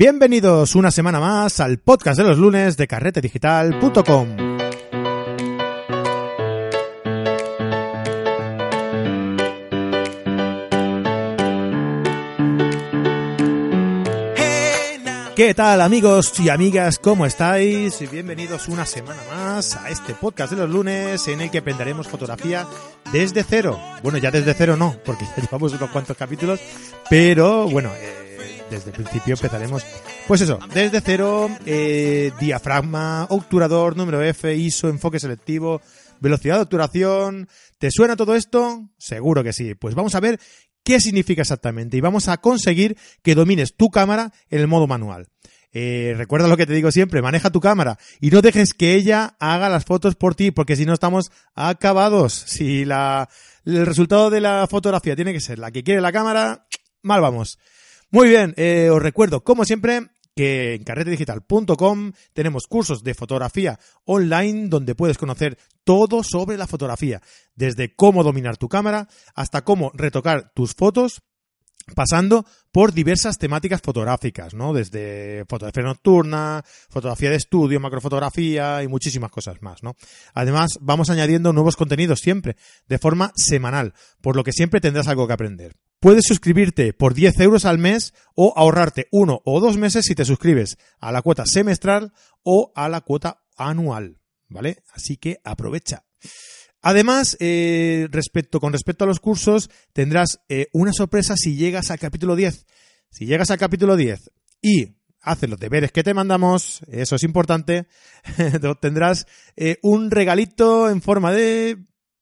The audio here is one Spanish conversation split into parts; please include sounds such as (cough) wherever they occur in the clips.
Bienvenidos una semana más al podcast de los lunes de carretedigital.com. ¿Qué tal amigos y amigas? ¿Cómo estáis? Bienvenidos una semana más a este podcast de los lunes en el que aprenderemos fotografía desde cero. Bueno, ya desde cero no, porque ya (laughs) llevamos unos cuantos capítulos, pero bueno, eh, desde el principio empezaremos, pues eso, desde cero, eh, diafragma, obturador, número F, ISO, enfoque selectivo, velocidad de obturación. ¿Te suena todo esto? Seguro que sí. Pues vamos a ver qué significa exactamente y vamos a conseguir que domines tu cámara en el modo manual. Eh, recuerda lo que te digo siempre, maneja tu cámara y no dejes que ella haga las fotos por ti, porque si no estamos acabados. Si la, el resultado de la fotografía tiene que ser la que quiere la cámara, mal vamos. Muy bien, eh, os recuerdo, como siempre, que en carretedigital.com tenemos cursos de fotografía online donde puedes conocer todo sobre la fotografía, desde cómo dominar tu cámara hasta cómo retocar tus fotos pasando por diversas temáticas fotográficas, ¿no? Desde fotografía nocturna, fotografía de estudio, macrofotografía y muchísimas cosas más, ¿no? Además, vamos añadiendo nuevos contenidos siempre, de forma semanal, por lo que siempre tendrás algo que aprender. Puedes suscribirte por 10 euros al mes o ahorrarte uno o dos meses si te suscribes a la cuota semestral o a la cuota anual, ¿vale? Así que aprovecha. Además, eh, respecto, con respecto a los cursos, tendrás eh, una sorpresa si llegas al capítulo 10. Si llegas al capítulo 10 y haces los deberes que te mandamos, eso es importante, (laughs) tendrás eh, un regalito en forma de...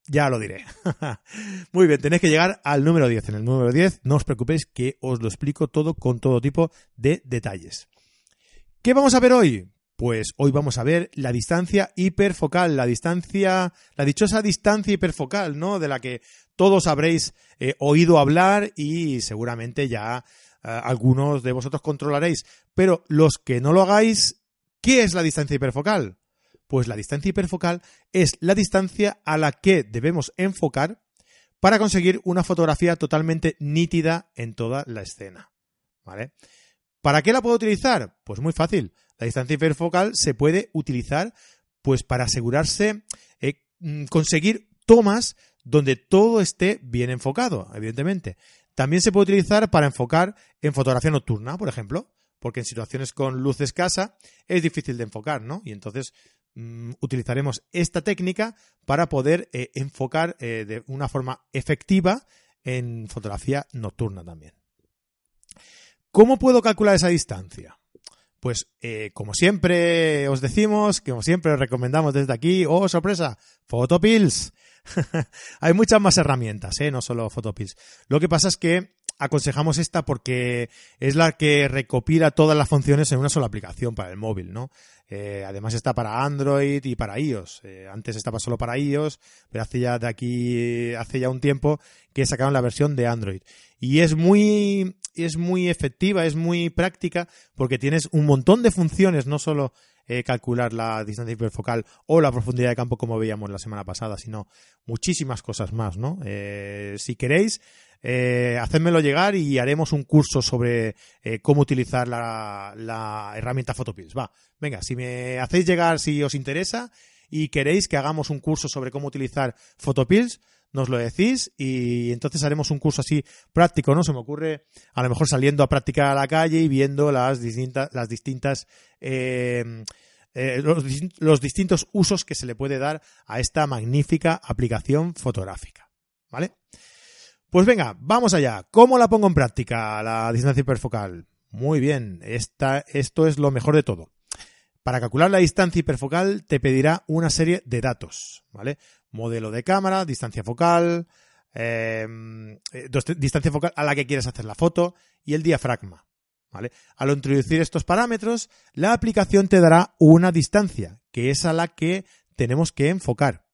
Ya lo diré. (laughs) Muy bien, tenéis que llegar al número 10. En el número 10, no os preocupéis que os lo explico todo con todo tipo de detalles. ¿Qué vamos a ver hoy? Pues hoy vamos a ver la distancia hiperfocal, la distancia, la dichosa distancia hiperfocal, ¿no? De la que todos habréis eh, oído hablar y seguramente ya eh, algunos de vosotros controlaréis. Pero los que no lo hagáis, ¿qué es la distancia hiperfocal? Pues la distancia hiperfocal es la distancia a la que debemos enfocar para conseguir una fotografía totalmente nítida en toda la escena. ¿Vale? ¿Para qué la puedo utilizar? Pues muy fácil. La distancia hiperfocal se puede utilizar pues para asegurarse eh, mm, conseguir tomas donde todo esté bien enfocado, evidentemente. También se puede utilizar para enfocar en fotografía nocturna, por ejemplo, porque en situaciones con luz escasa es difícil de enfocar, ¿no? Y entonces mm, utilizaremos esta técnica para poder eh, enfocar eh, de una forma efectiva en fotografía nocturna también. ¿Cómo puedo calcular esa distancia? Pues eh, como siempre os decimos, como siempre os recomendamos desde aquí, oh sorpresa, Photopills. (laughs) Hay muchas más herramientas, no solo Photopills. Lo que pasa es que aconsejamos esta porque es la que recopila todas las funciones en una sola aplicación para el móvil, ¿no? Eh, además está para Android y para iOS. Eh, antes estaba solo para iOS, pero hace ya de aquí, hace ya un tiempo que sacaron la versión de Android. Y es muy, es muy efectiva, es muy práctica, porque tienes un montón de funciones, no solo eh, calcular la distancia hiperfocal o la profundidad de campo como veíamos la semana pasada, sino muchísimas cosas más, ¿no? Eh, si queréis, eh, hacedmelo llegar y haremos un curso sobre eh, cómo utilizar la, la herramienta Photopills. Va, venga, si me hacéis llegar, si os interesa y queréis que hagamos un curso sobre cómo utilizar Photopills, nos lo decís y entonces haremos un curso así práctico, ¿no? Se me ocurre a lo mejor saliendo a practicar a la calle y viendo las distintas, las distintas eh, eh, los, los, distintos usos que se le puede dar a esta magnífica aplicación fotográfica. ¿Vale? Pues venga, vamos allá. ¿Cómo la pongo en práctica la distancia hiperfocal? Muy bien, esta, esto es lo mejor de todo. Para calcular la distancia hiperfocal te pedirá una serie de datos, ¿vale? Modelo de cámara, distancia focal, em, eh, distancia focal a la que quieres hacer la foto y el diafragma, ¿vale? Al introducir estos parámetros, la aplicación te dará una distancia, que es a la que tenemos que enfocar.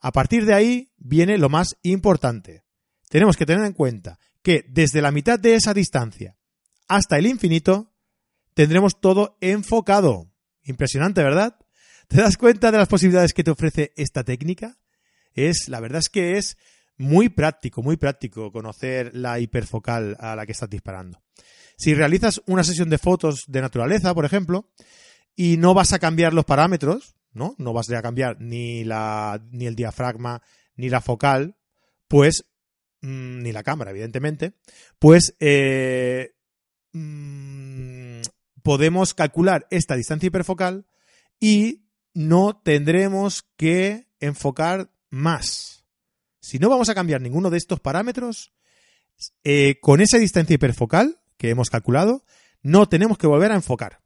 A partir de ahí viene lo más importante. Tenemos que tener en cuenta que desde la mitad de esa distancia hasta el infinito tendremos todo enfocado. Impresionante, ¿verdad? ¿Te das cuenta de las posibilidades que te ofrece esta técnica? Es, la verdad es que es muy práctico, muy práctico conocer la hiperfocal a la que estás disparando. Si realizas una sesión de fotos de naturaleza, por ejemplo, y no vas a cambiar los parámetros, ¿no? No vas a cambiar ni la, ni el diafragma, ni la focal, pues, mm, ni la cámara, evidentemente, pues, eh, mm, podemos calcular esta distancia hiperfocal y no tendremos que enfocar más. Si no vamos a cambiar ninguno de estos parámetros, eh, con esa distancia hiperfocal que hemos calculado, no tenemos que volver a enfocar.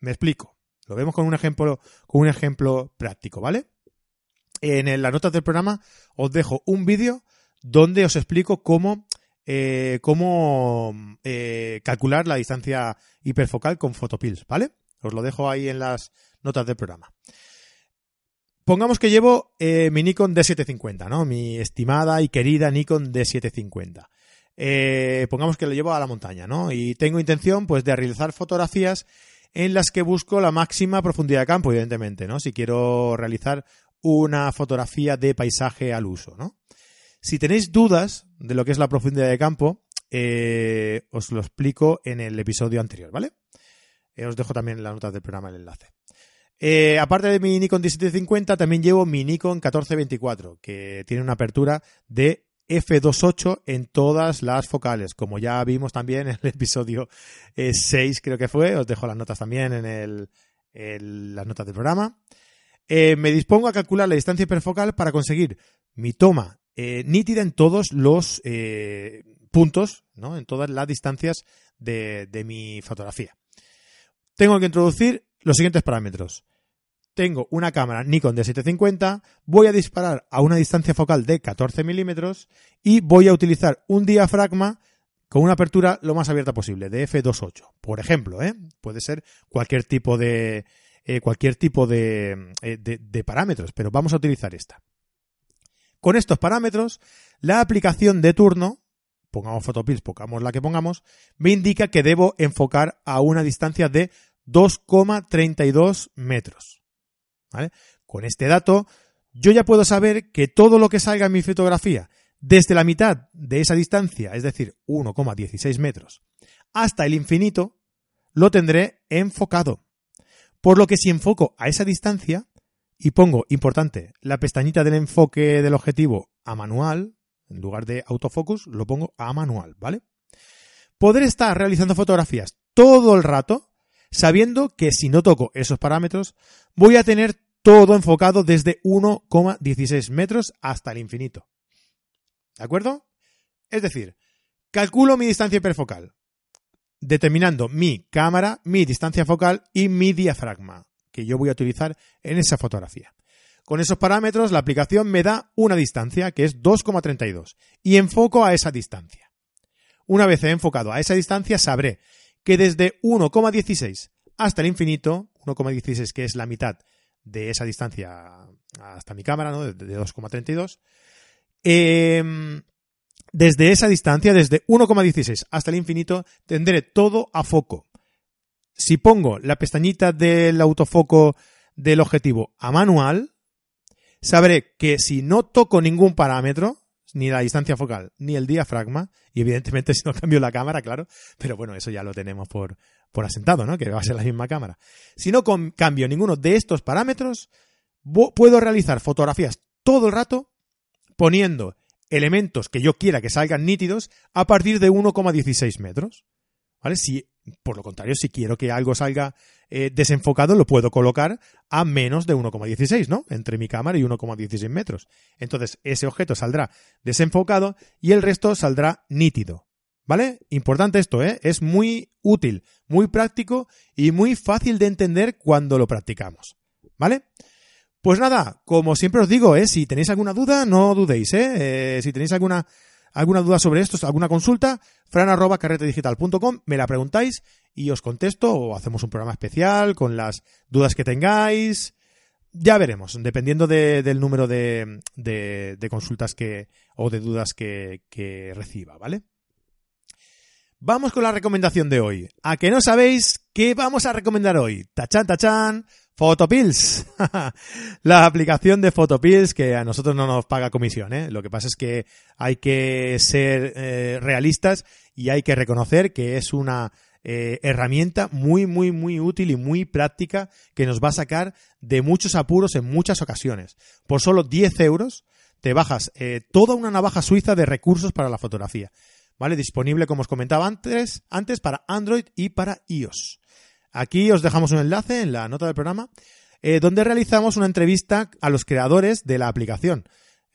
Me explico. Lo vemos con un ejemplo, con un ejemplo práctico, ¿vale? En las notas del programa os dejo un vídeo donde os explico cómo, eh, cómo eh, calcular la distancia hiperfocal con photopills, ¿vale? Os lo dejo ahí en las notas del programa. Pongamos que llevo eh, mi Nikon D750, ¿no? Mi estimada y querida Nikon D750. Eh, pongamos que lo llevo a la montaña, ¿no? Y tengo intención, pues, de realizar fotografías en las que busco la máxima profundidad de campo, evidentemente, ¿no? Si quiero realizar una fotografía de paisaje al uso, ¿no? Si tenéis dudas de lo que es la profundidad de campo, eh, os lo explico en el episodio anterior, ¿vale? os dejo también en las notas del programa el enlace. Eh, aparte de mi Nikon 1750, también llevo mi Nikon 1424, que tiene una apertura de f2.8 en todas las focales, como ya vimos también en el (laughs) episodio 6, eh, creo que fue. Os dejo las notas también en, el, las notas del programa. Eh, me dispongo a calcular la distancia hiperfocal para conseguir mi toma nítida en todos los puntos, ¿no? en todas las distancias de mi fotografía. Tengo que introducir los siguientes parámetros. Tengo una cámara Nikon de 750, voy a disparar a una distancia focal de 14 milímetros y voy a utilizar un diafragma con una apertura lo más abierta posible, de f2.8. Por ejemplo, ¿eh? puede ser cualquier tipo de eh, cualquier tipo de, eh, de, de parámetros, pero vamos a utilizar esta. Con estos parámetros, la aplicación de turno, pongamos Photopills, pongamos la que pongamos, me indica que debo enfocar a una distancia de 2,32 metros. Con este dato, yo ya puedo saber que todo lo que salga en mi fotografía desde la mitad de esa distancia, es decir, 1,16 metros, hasta el infinito, lo tendré enfocado. Por lo que si enfoco a esa distancia y pongo, importante, la pestañita del enfoque del objetivo a manual, en lugar de autofocus, lo pongo a manual, ¿vale? Podré estar realizando fotografías todo el rato sabiendo que si no toco esos parámetros, voy a tener todo enfocado desde 1,16 metros hasta el infinito. ¿De acuerdo? Es decir, calculo mi distancia hiperfocal, determinando mi cámara, mi distancia focal y mi diafragma, que yo voy a utilizar en esa fotografía. Con esos parámetros, la aplicación me da una distancia, que es 2,32, y enfoco a esa distancia. Una vez he enfocado a esa distancia, sabré que desde 1,16 hasta el infinito, 1,16 que es la mitad de esa distancia hasta mi cámara, ¿no? de 2,32, em, desde esa distancia, desde 1,16 hasta el infinito, tendré todo a foco. Si pongo la pestañita del autofoco del objetivo a manual, sabré que si no toco ningún parámetro, ni la distancia focal, ni el diafragma, y evidentemente (laughs) si no cambio la cámara, claro, pero bueno, eso ya lo tenemos por, asentado, ¿no? Que va a ser la misma cámara. Si no cambio ninguno de estos parámetros, puedo realizar fotografías todo el rato poniendo elementos que yo quiera que salgan nítidos a partir de 1,16 metros. ¿Vale? Si, por lo contrario, si quiero que algo salga eh, desenfocado, lo puedo colocar a menos de 1,16, ¿no? Entre mi cámara y 1,16 metros. Entonces, ese objeto saldrá desenfocado y el resto saldrá nítido. ¿Vale? Importante esto, ¿eh? Es muy útil, muy práctico y muy fácil de entender cuando lo practicamos. ¿Vale? Pues nada, como siempre os digo, ¿eh? si tenéis alguna duda, no dudéis, ¿eh? eh si tenéis alguna alguna duda sobre esto, alguna consulta, fran.carretedigital.com, me la preguntáis y os contesto o hacemos un programa especial con las dudas que tengáis. Ya veremos, dependiendo del número de, de, consultas que, o de dudas que, que reciba, ¿vale? Vamos con la recomendación de hoy. ¿A que no sabéis qué vamos a recomendar hoy? Tachan, tachan. Photopills, (laughs) la aplicación de Photopills que a nosotros no nos paga comisión. ¿eh? Lo que pasa es que hay que ser eh, realistas y hay que reconocer que es una eh, herramienta muy, muy, muy útil y muy práctica que nos va a sacar de muchos apuros en muchas ocasiones. Por solo 10 euros te bajas eh, toda una navaja suiza de recursos para la fotografía. ¿Vale? Disponible, como os comentaba antes, antes para Android y para iOS. Aquí os dejamos un enlace en la nota del programa eh, donde realizamos una entrevista a los creadores de la aplicación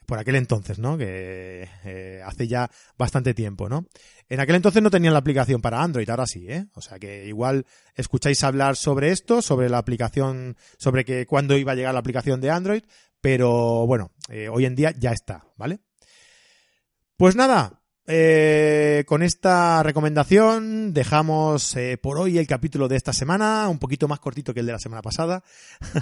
por aquel entonces, ¿no? Que eh, hace ya bastante tiempo, ¿no? En aquel entonces no tenían la aplicación para Android, ahora sí, ¿eh? O sea que igual escucháis hablar sobre esto, sobre la aplicación, sobre que cuándo iba a llegar la aplicación de Android, pero bueno, eh, hoy en día ya está, ¿vale? Pues nada, eh, con esta recomendación dejamos eh, por hoy el capítulo de esta semana, un poquito más cortito que el de la semana pasada.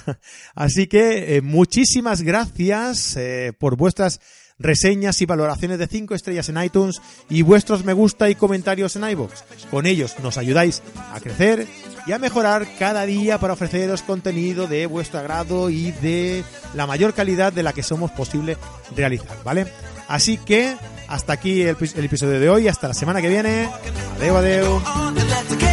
(laughs) Así que eh, muchísimas gracias eh, por vuestras reseñas y valoraciones de 5 estrellas en iTunes y vuestros me gusta y comentarios en iVoox. Con ellos nos ayudáis a crecer y a mejorar cada día para ofreceros contenido de vuestro agrado y de la mayor calidad de la que somos posible realizar, ¿vale? Así que hasta aquí el, el episodio de hoy, hasta la semana que viene. Adeu, adeu.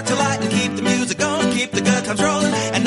To light and keep the music going, keep the good times rolling. And